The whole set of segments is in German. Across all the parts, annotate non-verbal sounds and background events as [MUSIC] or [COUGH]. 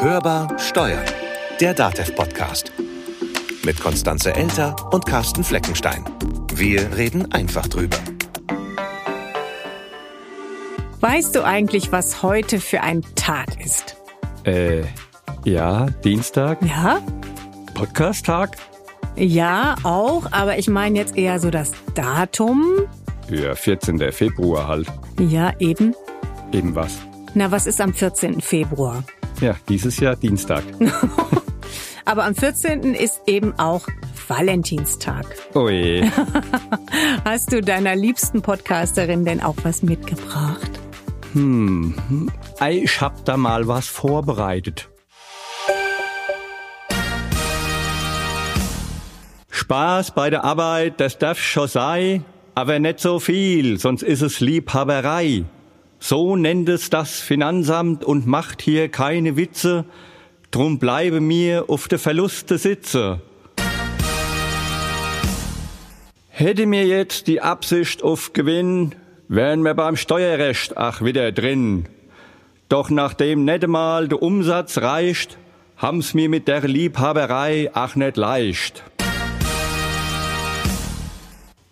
Hörbar Steuern, der DATEV-Podcast. Mit Konstanze Elter und Carsten Fleckenstein. Wir reden einfach drüber. Weißt du eigentlich, was heute für ein Tag ist? Äh, ja, Dienstag, Ja? Podcast-Tag. Ja, auch, aber ich meine jetzt eher so das Datum. Ja, 14. Februar halt. Ja, eben. Eben was. Na, was ist am 14. Februar? Ja, dieses Jahr Dienstag. [LAUGHS] Aber am 14. ist eben auch Valentinstag. Oh je. [LAUGHS] Hast du deiner liebsten Podcasterin denn auch was mitgebracht? Ich hab da mal was vorbereitet. Spaß bei der Arbeit, das darf schon sein, aber nicht so viel, sonst ist es Liebhaberei. So nennt es das Finanzamt und macht hier keine Witze, drum bleibe mir auf de Verluste sitze. Hätte mir jetzt die Absicht auf Gewinn, wären wir beim Steuerrecht ach wieder drin. Doch nachdem nicht mal der Umsatz reicht, haben's mir mit der Liebhaberei ach nicht leicht.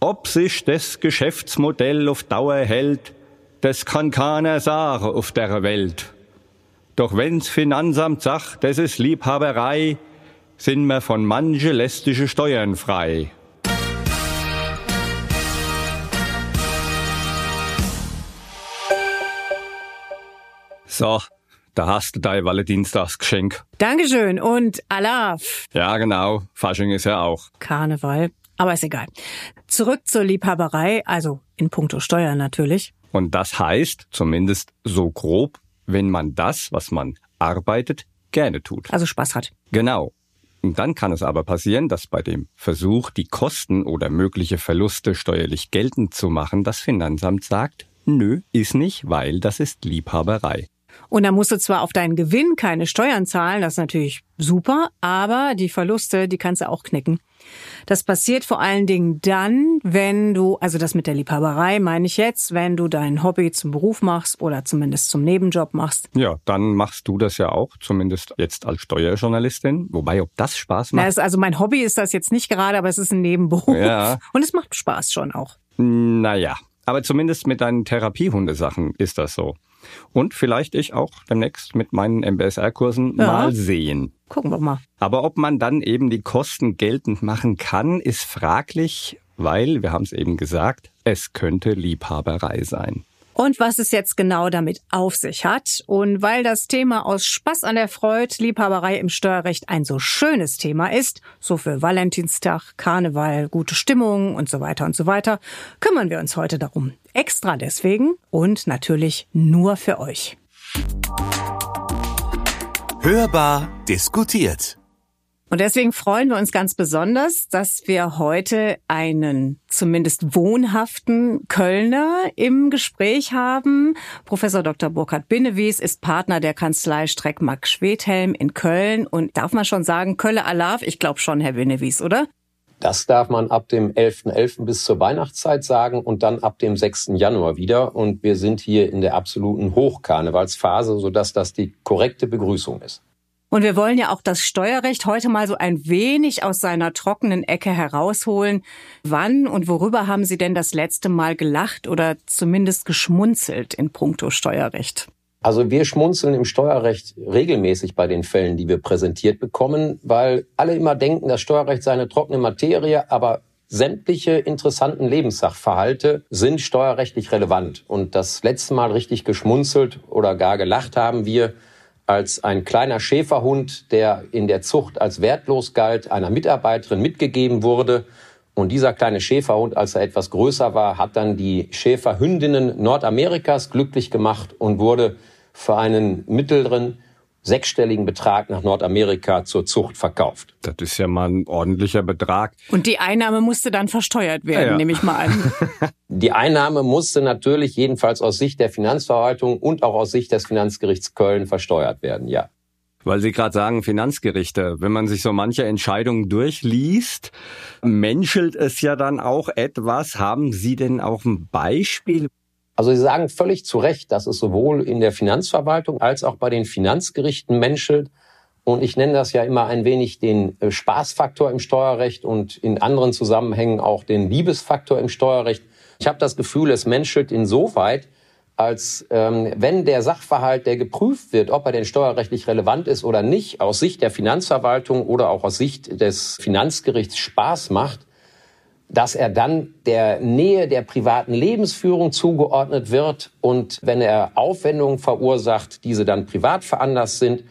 Ob sich das Geschäftsmodell auf Dauer hält, das kann keiner sagen auf der Welt. Doch wenn's Finanzamt sagt, das ist Liebhaberei, sind wir von manche lästige Steuern frei. So, da hast du dein Valentinstagsgeschenk. Dankeschön und Alaf. Ja, genau. Fasching ist ja auch. Karneval. Aber ist egal. Zurück zur Liebhaberei, also in puncto Steuern natürlich. Und das heißt, zumindest so grob, wenn man das, was man arbeitet, gerne tut. Also Spaß hat. Genau. Und dann kann es aber passieren, dass bei dem Versuch, die Kosten oder mögliche Verluste steuerlich geltend zu machen, das Finanzamt sagt, nö, ist nicht, weil das ist Liebhaberei. Und da musst du zwar auf deinen Gewinn keine Steuern zahlen, das ist natürlich super, aber die Verluste, die kannst du auch knicken. Das passiert vor allen Dingen dann, wenn du, also das mit der Liebhaberei meine ich jetzt, wenn du dein Hobby zum Beruf machst oder zumindest zum Nebenjob machst. Ja, dann machst du das ja auch, zumindest jetzt als Steuerjournalistin. Wobei, ob das Spaß Na, macht? ist, also mein Hobby ist das jetzt nicht gerade, aber es ist ein Nebenberuf. Ja. Und es macht Spaß schon auch. Naja, aber zumindest mit deinen Therapiehundesachen ist das so. Und vielleicht ich auch demnächst mit meinen MBSR-Kursen Ja. mal sehen. Gucken wir mal. Aber ob man dann eben die Kosten geltend machen kann, ist fraglich, weil, wir haben es eben gesagt, es könnte Liebhaberei sein. Und was es jetzt genau damit auf sich hat und weil das Thema aus Spaß an der Freude, Liebhaberei im Steuerrecht ein so schönes Thema ist, so für Valentinstag, Karneval, gute Stimmung und so weiter und so weiter, kümmern wir uns heute darum. Extra deswegen und natürlich nur für euch. Hörbar diskutiert. Und deswegen freuen wir uns ganz besonders, dass wir heute einen zumindest wohnhaften Kölner im Gespräch haben. Professor Dr. Burkhard Binnewies ist Partner der Kanzlei Streckmark Schwedhelm in Köln und darf man schon sagen, Kölle Alarv? Ich glaube schon, Herr Binnewies, oder? Das darf man ab dem 11.11. bis zur Weihnachtszeit sagen und dann ab dem 6. Januar wieder. Und wir sind hier in der absoluten Hochkarnevalsphase, sodass das die korrekte Begrüßung ist. Und wir wollen ja auch das Steuerrecht heute mal so ein wenig aus seiner trockenen Ecke herausholen. Wann und worüber haben Sie denn das letzte Mal gelacht oder zumindest geschmunzelt in puncto Steuerrecht? Also wir schmunzeln im Steuerrecht regelmäßig bei den Fällen, die wir präsentiert bekommen, weil alle immer denken, das Steuerrecht sei eine trockene Materie, aber sämtliche interessanten Lebenssachverhalte sind steuerrechtlich relevant. Und das letzte Mal richtig geschmunzelt oder gar gelacht haben wir, als ein kleiner Schäferhund, der in der Zucht als wertlos galt, einer Mitarbeiterin mitgegeben wurde. Und dieser kleine Schäferhund, als er etwas größer war, hat dann die Schäferhündinnen Nordamerikas glücklich gemacht und wurde für einen mittleren sechsstelligen Betrag nach Nordamerika zur Zucht verkauft. Das ist ja mal ein ordentlicher Betrag. Und die Einnahme musste dann versteuert werden, Ja, ja. nehme ich mal an. [LAUGHS] Die Einnahme musste natürlich jedenfalls aus Sicht der Finanzverwaltung und auch aus Sicht des Finanzgerichts Köln versteuert werden, ja. Weil Sie gerade sagen, Finanzgerichte, wenn man sich so manche Entscheidungen durchliest, menschelt es ja dann auch etwas. Haben Sie denn auch ein Beispiel? Also Sie sagen völlig zu Recht, dass es sowohl in der Finanzverwaltung als auch bei den Finanzgerichten menschelt. Und ich nenne das ja immer ein wenig den äh, Spaßfaktor im Steuerrecht und in anderen Zusammenhängen auch den Liebesfaktor im Steuerrecht. Ich habe das Gefühl, es menschelt insoweit, als ähm, wenn der Sachverhalt, der geprüft wird, ob er denn steuerrechtlich relevant ist oder nicht, aus Sicht der Finanzverwaltung oder auch aus Sicht des Finanzgerichts Spaß macht, dass er dann der Nähe der privaten Lebensführung zugeordnet wird und wenn er Aufwendungen verursacht, diese dann privat veranlasst sind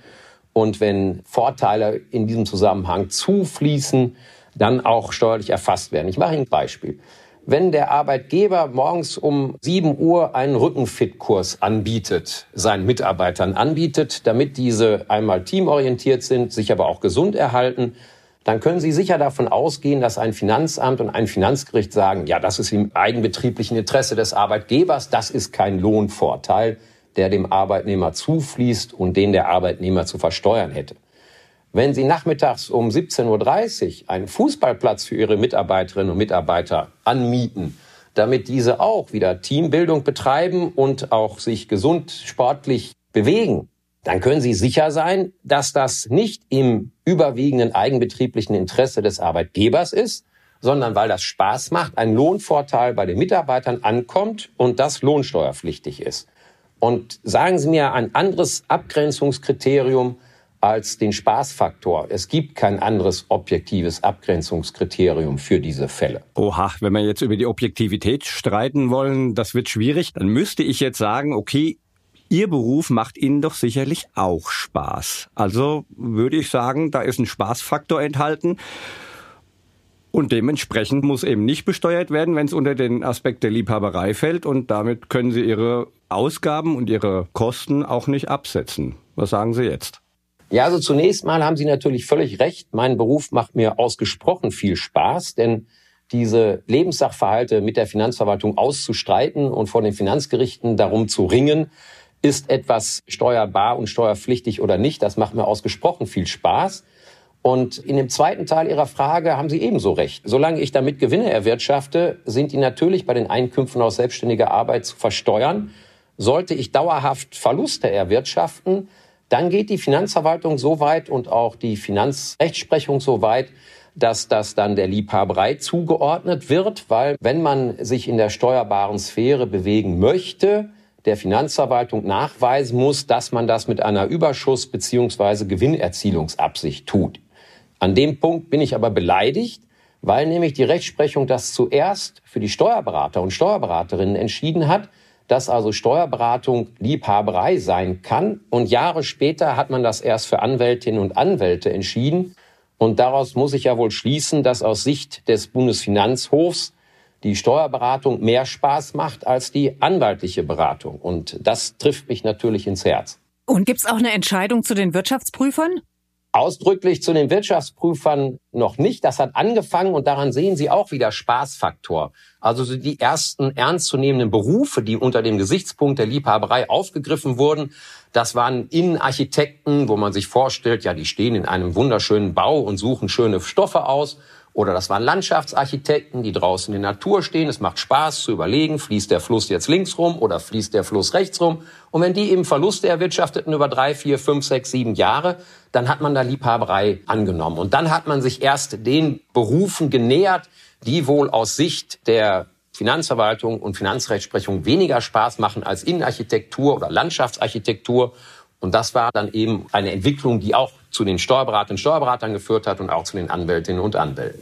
und wenn Vorteile in diesem Zusammenhang zufließen, dann auch steuerlich erfasst werden. Ich mache Ihnen ein Beispiel. Wenn der Arbeitgeber morgens um 7 Uhr einen Rückenfit-Kurs anbietet, seinen Mitarbeitern anbietet, damit diese einmal teamorientiert sind, sich aber auch gesund erhalten, dann können Sie sicher davon ausgehen, dass ein Finanzamt und ein Finanzgericht sagen, ja, das ist im eigenbetrieblichen Interesse des Arbeitgebers, das ist kein Lohnvorteil, der dem Arbeitnehmer zufließt und den der Arbeitnehmer zu versteuern hätte. Wenn Sie nachmittags um 17.30 Uhr einen Fußballplatz für Ihre Mitarbeiterinnen und Mitarbeiter anmieten, damit diese auch wieder Teambildung betreiben und auch sich gesund sportlich bewegen, dann können Sie sicher sein, dass das nicht im überwiegenden eigenbetrieblichen Interesse des Arbeitgebers ist, sondern weil das Spaß macht, ein Lohnvorteil bei den Mitarbeitern ankommt und das lohnsteuerpflichtig ist. Und sagen Sie mir ein anderes Abgrenzungskriterium als den Spaßfaktor. Es gibt kein anderes objektives Abgrenzungskriterium für diese Fälle. Oha, wenn wir jetzt über die Objektivität streiten wollen, das wird schwierig. Dann müsste ich jetzt sagen, okay, Ihr Beruf macht Ihnen doch sicherlich auch Spaß. Also würde ich sagen, da ist ein Spaßfaktor enthalten. Und dementsprechend muss eben nicht besteuert werden, wenn es unter den Aspekt der Liebhaberei fällt. Und damit können Sie Ihre Ausgaben und Ihre Kosten auch nicht absetzen. Was sagen Sie jetzt? Ja, also zunächst mal haben Sie natürlich völlig recht. Mein Beruf macht mir ausgesprochen viel Spaß, denn diese Lebenssachverhalte mit der Finanzverwaltung auszustreiten und vor den Finanzgerichten darum zu ringen, ist etwas steuerbar und steuerpflichtig oder nicht. Das macht mir ausgesprochen viel Spaß. Und in dem zweiten Teil Ihrer Frage haben Sie ebenso recht. Solange ich damit Gewinne erwirtschafte, sind die natürlich bei den Einkünften aus selbstständiger Arbeit zu versteuern. Sollte ich dauerhaft Verluste erwirtschaften, dann geht die Finanzverwaltung so weit und auch die Finanzrechtsprechung so weit, dass das dann der Liebhaberei zugeordnet wird, weil wenn man sich in der steuerbaren Sphäre bewegen möchte, der Finanzverwaltung nachweisen muss, dass man das mit einer Überschuss- bzw. Gewinnerzielungsabsicht tut. An dem Punkt bin ich aber beleidigt, weil nämlich die Rechtsprechung das zuerst für die Steuerberater und Steuerberaterinnen entschieden hat, dass also Steuerberatung Liebhaberei sein kann. Und Jahre später hat man das erst für Anwältinnen und Anwälte entschieden. Und daraus muss ich ja wohl schließen, dass aus Sicht des Bundesfinanzhofs die Steuerberatung mehr Spaß macht als die anwaltliche Beratung. Und das trifft mich natürlich ins Herz. Und gibt es auch eine Entscheidung zu den Wirtschaftsprüfern? Ausdrücklich zu den Wirtschaftsprüfern noch nicht. Das hat angefangen und daran sehen Sie auch wieder Spaßfaktor. Also die ersten ernstzunehmenden Berufe, die unter dem Gesichtspunkt der Liebhaberei aufgegriffen wurden, das waren Innenarchitekten, wo man sich vorstellt, ja, die stehen in einem wunderschönen Bau und suchen schöne Stoffe aus oder das waren Landschaftsarchitekten, die draußen in der Natur stehen. Es macht Spaß zu überlegen, fließt der Fluss jetzt links rum oder fließt der Fluss rechts rum. Und wenn die eben Verluste erwirtschafteten über drei, vier, fünf, sechs, sieben Jahre, dann hat man da Liebhaberei angenommen. Und dann hat man sich erst den Berufen genähert, die wohl aus Sicht der Finanzverwaltung und Finanzrechtsprechung weniger Spaß machen als Innenarchitektur oder Landschaftsarchitektur. Und das war dann eben eine Entwicklung, die auch zu den Steuerberaterinnen und Steuerberatern geführt hat und auch zu den Anwältinnen und Anwälten.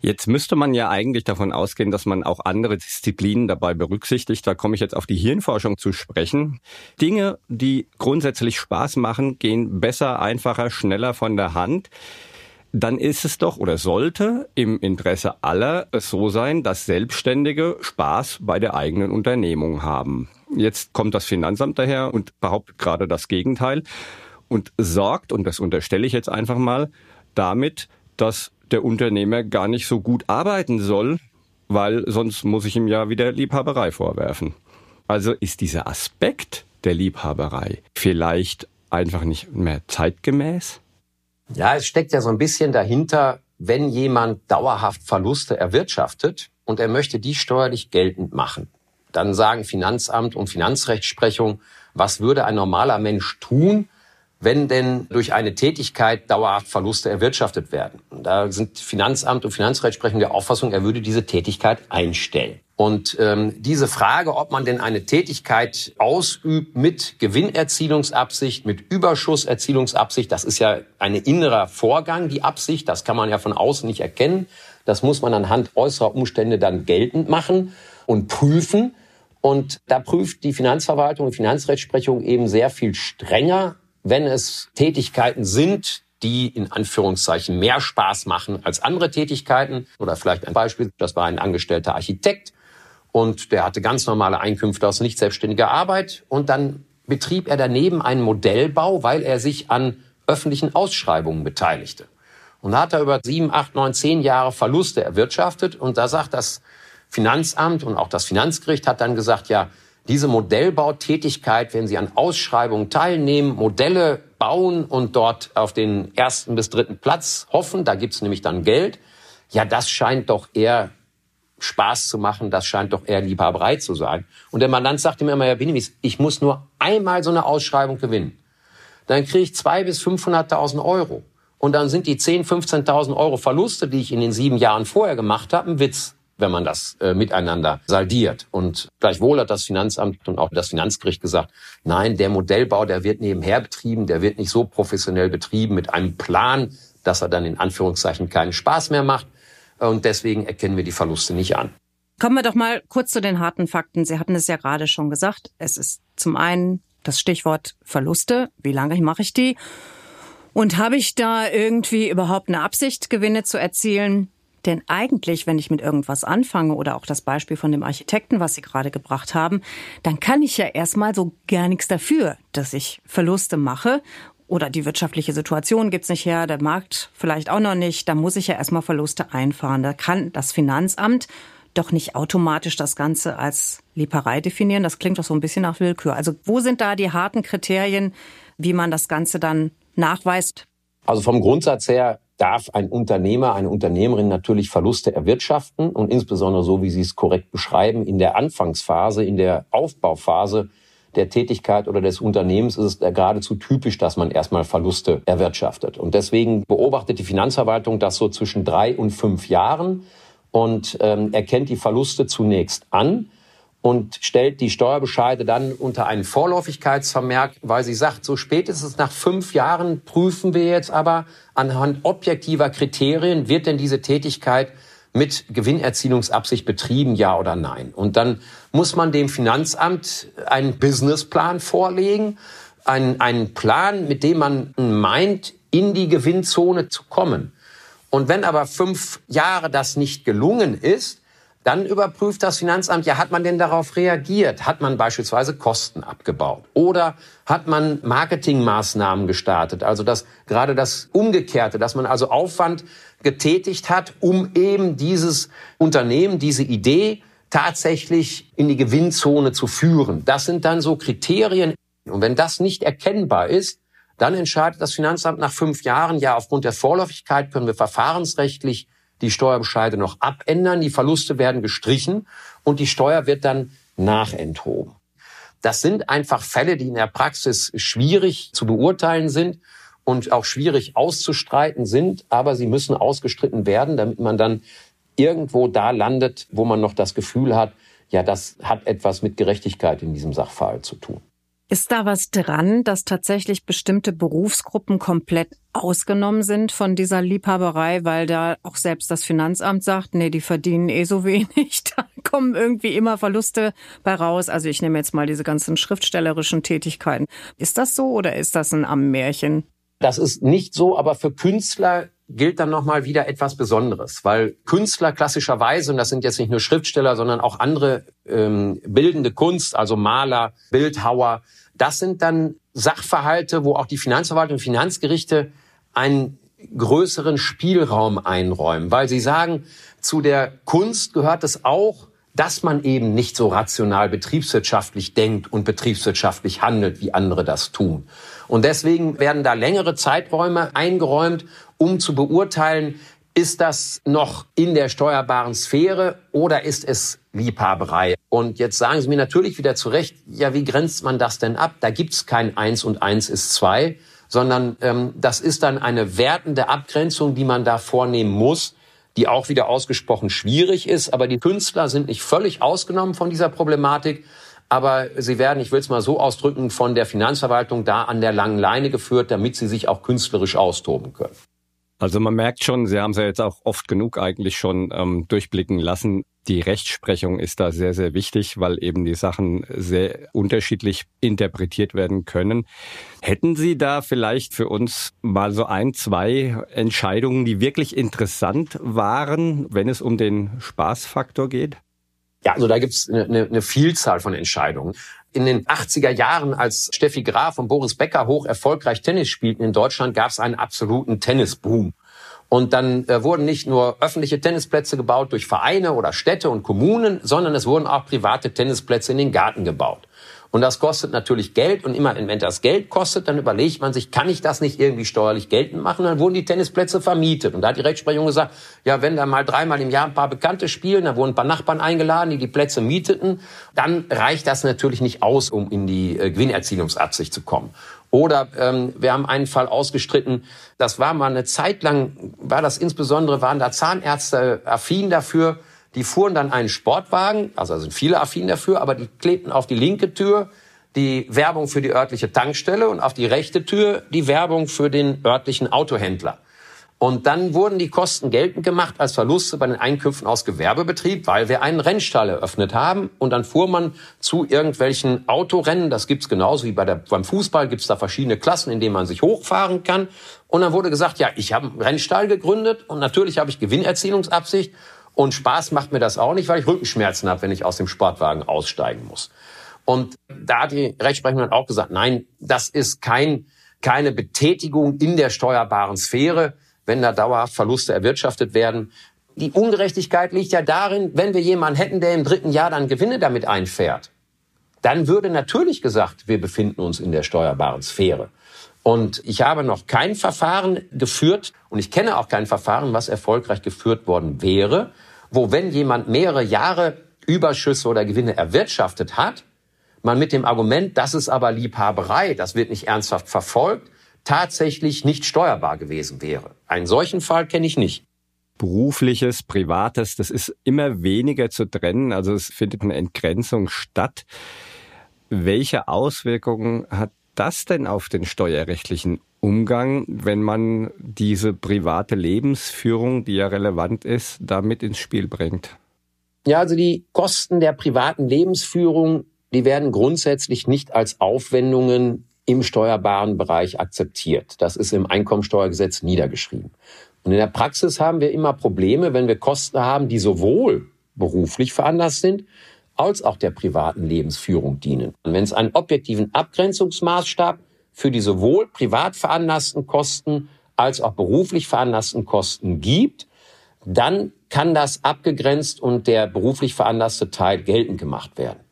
Jetzt müsste man ja eigentlich davon ausgehen, dass man auch andere Disziplinen dabei berücksichtigt. Da komme ich jetzt auf die Hirnforschung zu sprechen. Dinge, die grundsätzlich Spaß machen, gehen besser, einfacher, schneller von der Hand. Dann ist es doch oder sollte im Interesse aller es so sein, dass Selbstständige Spaß bei der eigenen Unternehmung haben. Jetzt kommt das Finanzamt daher und behauptet gerade das Gegenteil und sorgt, und das unterstelle ich jetzt einfach mal, damit, dass der Unternehmer gar nicht so gut arbeiten soll, weil sonst muss ich ihm ja wieder Liebhaberei vorwerfen. Also ist dieser Aspekt der Liebhaberei vielleicht einfach nicht mehr zeitgemäß? Ja, es steckt ja so ein bisschen dahinter, wenn jemand dauerhaft Verluste erwirtschaftet und er möchte die steuerlich geltend machen, Dann sagen Finanzamt und Finanzrechtsprechung, was würde ein normaler Mensch tun, wenn denn durch eine Tätigkeit dauerhaft Verluste erwirtschaftet werden. Da sind Finanzamt und Finanzrechtsprechung der Auffassung, er würde diese Tätigkeit einstellen. Und ähm, diese Frage, ob man denn eine Tätigkeit ausübt mit Gewinnerzielungsabsicht, mit Überschusserzielungsabsicht, das ist ja ein innerer Vorgang, die Absicht, das kann man ja von außen nicht erkennen. Das muss man anhand äußerer Umstände dann geltend machen und prüfen. Und da prüft die Finanzverwaltung und Finanzrechtsprechung eben sehr viel strenger, wenn es Tätigkeiten sind, die in Anführungszeichen mehr Spaß machen als andere Tätigkeiten. Oder vielleicht ein Beispiel, das war ein angestellter Architekt und der hatte ganz normale Einkünfte aus nicht selbstständiger Arbeit und dann betrieb er daneben einen Modellbau, weil er sich an öffentlichen Ausschreibungen beteiligte. Und da hat er über sieben, acht, neun, zehn Jahre Verluste erwirtschaftet und da sagt das Finanzamt und auch das Finanzgericht hat dann gesagt, ja, diese Modellbautätigkeit, wenn Sie an Ausschreibungen teilnehmen, Modelle bauen und dort auf den ersten bis dritten Platz hoffen, da gibt's nämlich dann Geld, ja, das scheint doch eher Spaß zu machen, das scheint doch eher Liebhaberei zu sein. Und der Mandant sagte mir immer, Herr Benemis, ich muss nur einmal so eine Ausschreibung gewinnen. Dann kriege ich zwei bis 500.000 Euro. Und dann sind die 10.000, 15.000 Euro Verluste, die ich in den sieben Jahren vorher gemacht habe, ein Witz, wenn man das äh, miteinander saldiert. Und gleichwohl hat das Finanzamt und auch das Finanzgericht gesagt, nein, der Modellbau, der wird nebenher betrieben, der wird nicht so professionell betrieben mit einem Plan, dass er dann in Anführungszeichen keinen Spaß mehr macht. Und deswegen erkennen wir die Verluste nicht an. Kommen wir doch mal kurz zu den harten Fakten. Sie hatten es ja gerade schon gesagt. Es ist zum einen das Stichwort Verluste. Wie lange mache ich die? Und habe ich da irgendwie überhaupt eine Absicht, Gewinne zu erzielen? Denn eigentlich, wenn ich mit irgendwas anfange oder auch das Beispiel von dem Architekten, was Sie gerade gebracht haben, dann kann ich ja erstmal so gar nichts dafür, dass ich Verluste mache oder die wirtschaftliche Situation gibt's nicht her, der Markt vielleicht auch noch nicht, da muss ich ja erstmal Verluste einfahren. Da kann das Finanzamt doch nicht automatisch das Ganze als Lieferei definieren. Das klingt doch so ein bisschen nach Willkür. Also wo sind da die harten Kriterien, wie man das Ganze dann nachweist? Also vom Grundsatz her darf ein Unternehmer, eine Unternehmerin natürlich Verluste erwirtschaften und insbesondere so, wie Sie es korrekt beschreiben, in der Anfangsphase, in der Aufbauphase der Tätigkeit oder des Unternehmens ist es geradezu typisch, dass man erstmal Verluste erwirtschaftet. Und deswegen beobachtet die Finanzverwaltung das so zwischen drei und fünf Jahren und ähm, erkennt die Verluste zunächst an und stellt die Steuerbescheide dann unter einen Vorläufigkeitsvermerk, weil sie sagt, so spätestens nach fünf Jahren prüfen wir jetzt aber anhand objektiver Kriterien, wird denn diese Tätigkeit mit Gewinnerzielungsabsicht betrieben, ja oder nein. Und dann muss man dem Finanzamt einen Businessplan vorlegen, einen, einen Plan, mit dem man meint, in die Gewinnzone zu kommen. Und wenn aber fünf Jahre das nicht gelungen ist, dann überprüft das Finanzamt, ja, hat man denn darauf reagiert? Hat man beispielsweise Kosten abgebaut? Oder hat man Marketingmaßnahmen gestartet? Also das, gerade das Umgekehrte, dass man also Aufwand getätigt hat, um eben dieses Unternehmen, diese Idee tatsächlich in die Gewinnzone zu führen. Das sind dann so Kriterien. Und wenn das nicht erkennbar ist, dann entscheidet das Finanzamt nach fünf Jahren, ja, aufgrund der Vorläufigkeit können wir verfahrensrechtlich die Steuerbescheide noch abändern, die Verluste werden gestrichen und die Steuer wird dann nachenthoben. Das sind einfach Fälle, die in der Praxis schwierig zu beurteilen sind und auch schwierig auszustreiten sind, aber sie müssen ausgestritten werden, damit man dann irgendwo da landet, wo man noch das Gefühl hat, ja, das hat etwas mit Gerechtigkeit in diesem Sachverhalt zu tun. Ist da was dran, dass tatsächlich bestimmte Berufsgruppen komplett ausgenommen sind von dieser Liebhaberei, weil da auch selbst das Finanzamt sagt, nee, die verdienen eh so [LAUGHS] wenig, da kommen irgendwie immer Verluste bei raus. Also ich nehme jetzt mal diese ganzen schriftstellerischen Tätigkeiten. Ist das so oder ist das ein Ammärchen? Das ist nicht so, aber für Künstler gilt dann nochmal wieder etwas Besonderes, weil Künstler klassischerweise, und das sind jetzt nicht nur Schriftsteller, sondern auch andere ähm, bildende Kunst, also Maler, Bildhauer, das sind dann Sachverhalte, wo auch die Finanzverwaltung und Finanzgerichte einen größeren Spielraum einräumen, weil sie sagen, zu der Kunst gehört es auch, dass man eben nicht so rational betriebswirtschaftlich denkt und betriebswirtschaftlich handelt, wie andere das tun. Und deswegen werden da längere Zeiträume eingeräumt, um zu beurteilen, Ist das noch in der steuerbaren Sphäre oder ist es Liebhaberei? Und jetzt sagen Sie mir natürlich wieder zurecht, ja, wie grenzt man das denn ab? Da gibt's kein Eins und Eins ist zwei, sondern ähm, das ist dann eine wertende Abgrenzung, die man da vornehmen muss, die auch wieder ausgesprochen schwierig ist. Aber die Künstler sind nicht völlig ausgenommen von dieser Problematik. Aber sie werden, ich will es mal so ausdrücken, von der Finanzverwaltung da an der langen Leine geführt, damit sie sich auch künstlerisch austoben können. Also man merkt schon, Sie haben es ja jetzt auch oft genug eigentlich schon ähm, durchblicken lassen. Die Rechtsprechung ist da sehr, sehr wichtig, weil eben die Sachen sehr unterschiedlich interpretiert werden können. Hätten Sie da vielleicht für uns mal so ein, zwei Entscheidungen, die wirklich interessant waren, wenn es um den Spaßfaktor geht? Ja, also da gibt's eine, eine Vielzahl von Entscheidungen in den 80er Jahren, als Steffi Graf und Boris Becker hoch erfolgreich Tennis spielten in Deutschland, gab es einen absoluten Tennisboom. Und dann äh, wurden nicht nur öffentliche Tennisplätze gebaut durch Vereine oder Städte und Kommunen, sondern es wurden auch private Tennisplätze in den Garten gebaut. Und das kostet natürlich Geld. Und immer, wenn das Geld kostet, dann überlegt man sich, kann ich das nicht irgendwie steuerlich geltend machen? dann wurden die Tennisplätze vermietet. Und da hat die Rechtsprechung gesagt, ja, wenn da mal dreimal im Jahr ein paar Bekannte spielen, da wurden ein paar Nachbarn eingeladen, die die Plätze mieteten, dann reicht das natürlich nicht aus, um in die äh, Gewinnerzielungsabsicht zu kommen. Oder ähm, wir haben einen Fall ausgestritten, das war mal eine Zeit lang, war das insbesondere, waren da Zahnärzte affin dafür, die fuhren dann einen Sportwagen, also sind viele affin dafür, aber die klebten auf die linke Tür die Werbung für die örtliche Tankstelle und auf die rechte Tür die Werbung für den örtlichen Autohändler. Und dann wurden die Kosten geltend gemacht als Verluste bei den Einkünften aus Gewerbebetrieb, weil wir einen Rennstall eröffnet haben. Und dann fuhr man zu irgendwelchen Autorennen. Das gibt's genauso wie bei der, beim Fußball gibt's da verschiedene Klassen, in denen man sich hochfahren kann. Und dann wurde gesagt, ja, ich habe einen Rennstall gegründet und natürlich habe ich Gewinnerzielungsabsicht. Und Spaß macht mir das auch nicht, weil ich Rückenschmerzen habe, wenn ich aus dem Sportwagen aussteigen muss. Und da hat die Rechtsprechung dann auch gesagt, nein, das ist kein, keine Betätigung in der steuerbaren Sphäre, wenn da dauerhaft Verluste erwirtschaftet werden. Die Ungerechtigkeit liegt ja darin, wenn wir jemanden hätten, der im dritten Jahr dann Gewinne damit einfährt, dann würde natürlich gesagt, wir befinden uns in der steuerbaren Sphäre. Und ich habe noch kein Verfahren geführt und ich kenne auch kein Verfahren, was erfolgreich geführt worden wäre, wo wenn jemand mehrere Jahre Überschüsse oder Gewinne erwirtschaftet hat, man mit dem Argument, das ist aber Liebhaberei, das wird nicht ernsthaft verfolgt, tatsächlich nicht steuerbar gewesen wäre. Einen solchen Fall kenne ich nicht. Berufliches, Privates, das ist immer weniger zu trennen, also es findet eine Entgrenzung statt. Welche Auswirkungen hat das denn auf den steuerrechtlichen Umgang, wenn man diese private Lebensführung, die ja relevant ist, damit ins Spiel bringt? Ja, also die Kosten der privaten Lebensführung, die werden grundsätzlich nicht als Aufwendungen im steuerbaren Bereich akzeptiert. Das ist im Einkommensteuergesetz niedergeschrieben. Und in der Praxis haben wir immer Probleme, wenn wir Kosten haben, die sowohl beruflich veranlasst sind, als auch der privaten Lebensführung dienen. Und wenn es einen objektiven Abgrenzungsmaßstab für die sowohl privat veranlassten Kosten als auch beruflich veranlassten Kosten gibt, dann kann das abgegrenzt und der beruflich veranlasste Teil geltend gemacht werden.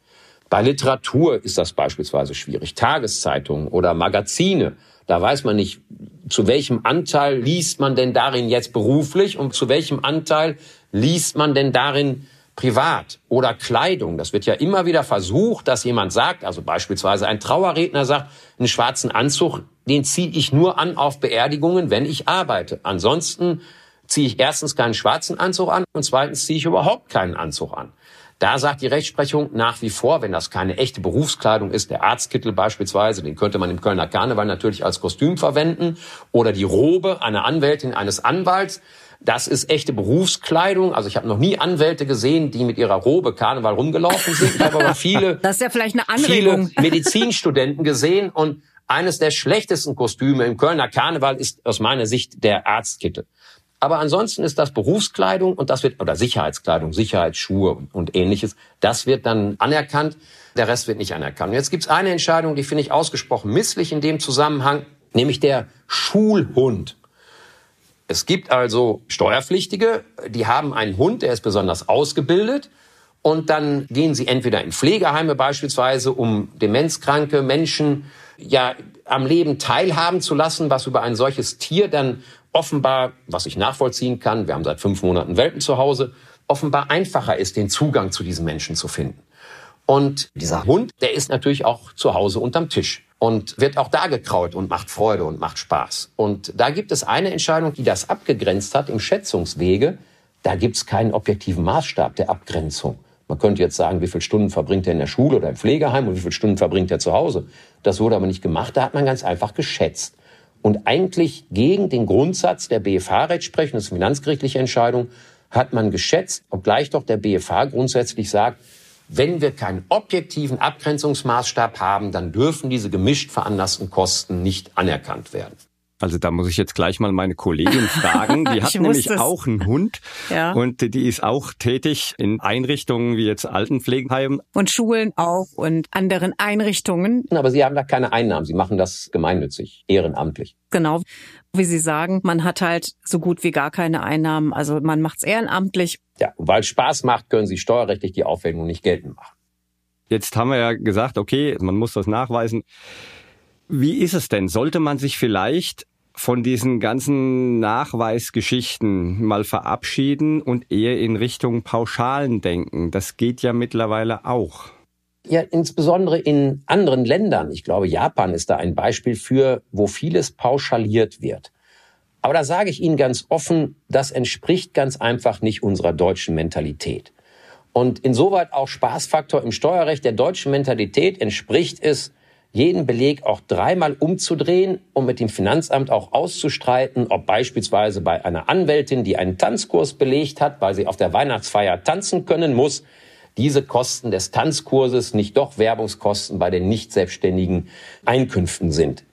Bei Literatur ist das beispielsweise schwierig. Tageszeitungen oder Magazine, da weiß man nicht, zu welchem Anteil liest man denn darin jetzt beruflich und zu welchem Anteil liest man denn darin privat oder Kleidung. Das wird ja immer wieder versucht, dass jemand sagt, also beispielsweise ein Trauerredner sagt, einen schwarzen Anzug, den ziehe ich nur an auf Beerdigungen, wenn ich arbeite. Ansonsten ziehe ich erstens keinen schwarzen Anzug an und zweitens ziehe ich überhaupt keinen Anzug an. Da sagt die Rechtsprechung nach wie vor, wenn das keine echte Berufskleidung ist, der Arztkittel beispielsweise, den könnte man im Kölner Karneval natürlich als Kostüm verwenden, oder die Robe einer Anwältin, eines Anwalts, das ist echte Berufskleidung. Also ich habe noch nie Anwälte gesehen, die mit ihrer Robe Karneval rumgelaufen sind. Ich habe aber viele, [LAUGHS] das ist ja vielleicht eine Anregung. viele [LAUGHS] Medizinstudenten gesehen und eines der schlechtesten Kostüme im Kölner Karneval ist aus meiner Sicht der Arztkittel. Aber ansonsten ist das Berufskleidung und das wird, oder Sicherheitskleidung, Sicherheitsschuhe und ähnliches, das wird dann anerkannt. Der Rest wird nicht anerkannt. Und jetzt gibt es eine Entscheidung, die finde ich ausgesprochen misslich in dem Zusammenhang, nämlich der Schulhund. Es gibt also Steuerpflichtige, die haben einen Hund, der ist besonders ausgebildet. Und dann gehen sie entweder in Pflegeheime beispielsweise, um demenzkranke Menschen ja am Leben teilhaben zu lassen, was über ein solches Tier dann offenbar, was ich nachvollziehen kann, wir haben seit fünf Monaten Welpen zu Hause, offenbar einfacher ist, den Zugang zu diesen Menschen zu finden. Und dieser Hund, der ist natürlich auch zu Hause unterm Tisch und wird auch da gekraut und macht Freude und macht Spaß. Und da gibt es eine Entscheidung, die das abgegrenzt hat im Schätzungswege. Da gibt es keinen objektiven Maßstab der Abgrenzung. Man könnte jetzt sagen, wie viele Stunden verbringt er in der Schule oder im Pflegeheim und wie viele Stunden verbringt er zu Hause. Das wurde aber nicht gemacht. Da hat man ganz einfach geschätzt. Und eigentlich gegen den Grundsatz der BFH-Rechtsprechung, das ist eine finanzgerichtliche Entscheidung, hat man geschätzt, obgleich doch der BFH grundsätzlich sagt, wenn wir keinen objektiven Abgrenzungsmaßstab haben, dann dürfen diese gemischt veranlassten Kosten nicht anerkannt werden. Also da muss ich jetzt gleich mal meine Kollegin [LAUGHS] fragen. Die hat nämlich es. auch einen Hund ja. und die ist auch tätig in Einrichtungen wie jetzt Altenpflegeheim. Und Schulen auch und anderen Einrichtungen. Aber sie haben da keine Einnahmen. Sie machen das gemeinnützig, ehrenamtlich. Genau. Wie Sie sagen, man hat halt so gut wie gar keine Einnahmen. Also man macht es ehrenamtlich. Ja, weil Spaß macht, können Sie steuerrechtlich die Aufwendung nicht geltend machen. Jetzt haben wir ja gesagt, okay, man muss das nachweisen. Wie ist es denn? Sollte man sich vielleicht von diesen ganzen Nachweisgeschichten mal verabschieden und eher in Richtung Pauschalen denken. Das geht ja mittlerweile auch. Ja, insbesondere in anderen Ländern. Ich glaube, Japan ist da ein Beispiel für, wo vieles pauschaliert wird. Aber da sage ich Ihnen ganz offen, das entspricht ganz einfach nicht unserer deutschen Mentalität. Und insoweit auch Spaßfaktor im Steuerrecht der deutschen Mentalität entspricht es, jeden Beleg auch dreimal umzudrehen, um mit dem Finanzamt auch auszustreiten, ob beispielsweise bei einer Anwältin, die einen Tanzkurs belegt hat, weil sie auf der Weihnachtsfeier tanzen können muss, diese Kosten des Tanzkurses nicht doch Werbungskosten bei den nicht selbstständigen Einkünften sind.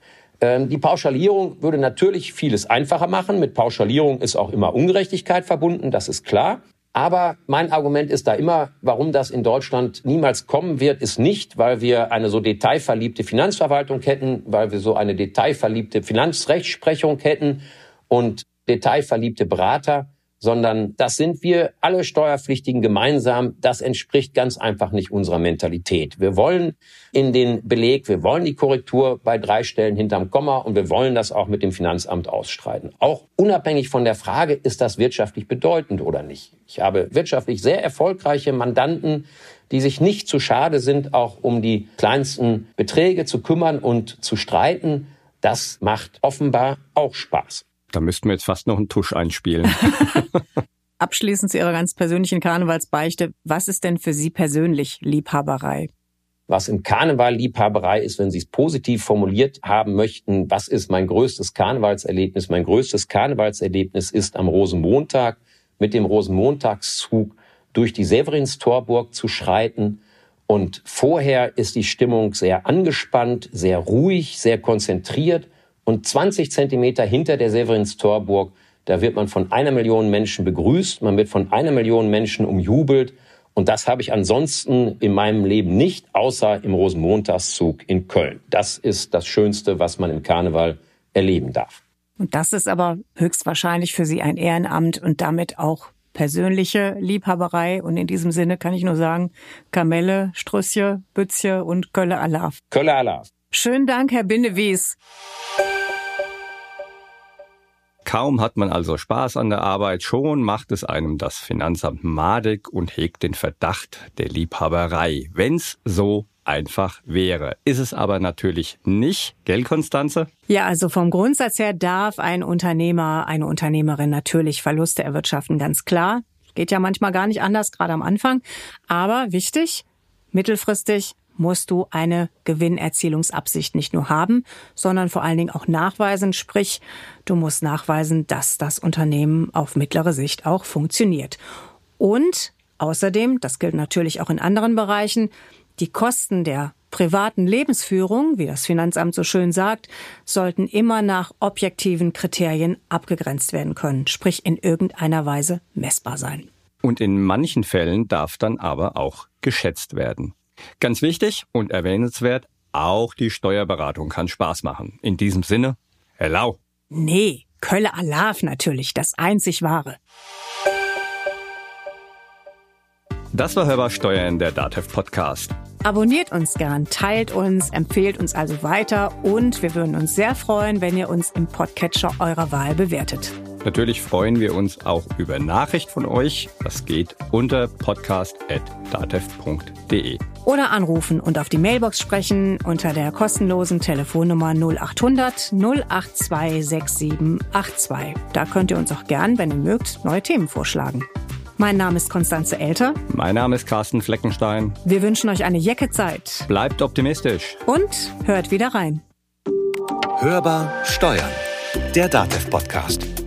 Ähm, die Pauschalierung würde natürlich vieles einfacher machen. Mit Pauschalierung ist auch immer Ungerechtigkeit verbunden, das ist klar. Aber mein Argument ist da immer, warum das in Deutschland niemals kommen wird, ist nicht, weil wir eine so detailverliebte Finanzverwaltung hätten, weil wir so eine detailverliebte Finanzrechtsprechung hätten und detailverliebte Berater, sondern das sind wir alle Steuerpflichtigen gemeinsam. Das entspricht ganz einfach nicht unserer Mentalität. Wir wollen in den Beleg, wir wollen die Korrektur bei drei Stellen hinterm Komma und wir wollen das auch mit dem Finanzamt ausstreiten. Auch unabhängig von der Frage, ist das wirtschaftlich bedeutend oder nicht. Ich habe wirtschaftlich sehr erfolgreiche Mandanten, die sich nicht zu schade sind, auch um die kleinsten Beträge zu kümmern und zu streiten. Das macht offenbar auch Spaß. Da müssten wir jetzt fast noch einen Tusch einspielen. [LAUGHS] [LAUGHS] Abschließend zu Ihrer ganz persönlichen Karnevalsbeichte. Was ist denn für Sie persönlich Liebhaberei? Was im Karneval Liebhaberei ist, wenn Sie es positiv formuliert haben möchten, was ist mein größtes Karnevalserlebnis? Mein größtes Karnevalserlebnis ist am Rosenmontag mit dem Rosenmontagszug durch die Severinstorburg zu schreiten. Und vorher ist die Stimmung sehr angespannt, sehr ruhig, sehr konzentriert. Und 20 Zentimeter hinter der Severinstorburg, da wird man von einer Million Menschen begrüßt, man wird von einer Million Menschen umjubelt. Und das habe ich ansonsten in meinem Leben nicht, außer im Rosenmontagszug in Köln. Das ist das Schönste, was man im Karneval erleben darf. Und das ist aber höchstwahrscheinlich für Sie ein Ehrenamt und damit auch persönliche Liebhaberei. Und in diesem Sinne kann ich nur sagen, Kamelle, Strüsschen, Bützje und Kölle Alaf. Kölle Alaf. Schönen Dank, Herr Bindewies. Kaum hat man also Spaß an der Arbeit, schon macht es einem das Finanzamt madig und hegt den Verdacht der Liebhaberei. Wenn's so einfach wäre. Ist es aber natürlich nicht, gell, Konstanze? Ja, also vom Grundsatz her darf ein Unternehmer, eine Unternehmerin natürlich Verluste erwirtschaften, ganz klar. Geht ja manchmal gar nicht anders, gerade am Anfang. Aber wichtig, mittelfristig musst du eine Gewinnerzielungsabsicht nicht nur haben, sondern vor allen Dingen auch nachweisen. Sprich, du musst nachweisen, dass das Unternehmen auf mittlere Sicht auch funktioniert. Und außerdem, das gilt natürlich auch in anderen Bereichen, die Kosten der privaten Lebensführung, wie das Finanzamt so schön sagt, sollten immer nach objektiven Kriterien abgegrenzt werden können, sprich in irgendeiner Weise messbar sein. Und in manchen Fällen darf dann aber auch geschätzt werden. Ganz wichtig und erwähnenswert, auch die Steuerberatung kann Spaß machen. In diesem Sinne, hello. Nee, Kölle Alaf natürlich, das einzig wahre. Das war Hörbar Steuern, der DATEV Podcast. Abonniert uns gern, teilt uns, empfehlt uns also weiter und wir würden uns sehr freuen, wenn ihr uns im Podcatcher eurer Wahl bewertet. Natürlich freuen wir uns auch über Nachricht von euch. Das geht unter podcast.datev.de. Oder anrufen und auf die Mailbox sprechen unter der kostenlosen Telefonnummer 0800 082 6782. Da könnt ihr uns auch gern, wenn ihr mögt, neue Themen vorschlagen. Mein Name ist Konstanze Elter. Mein Name ist Carsten Fleckenstein. Wir wünschen euch eine Jacke Zeit. Bleibt optimistisch. Und hört wieder rein. Hörbar Steuern. Der Datev Podcast.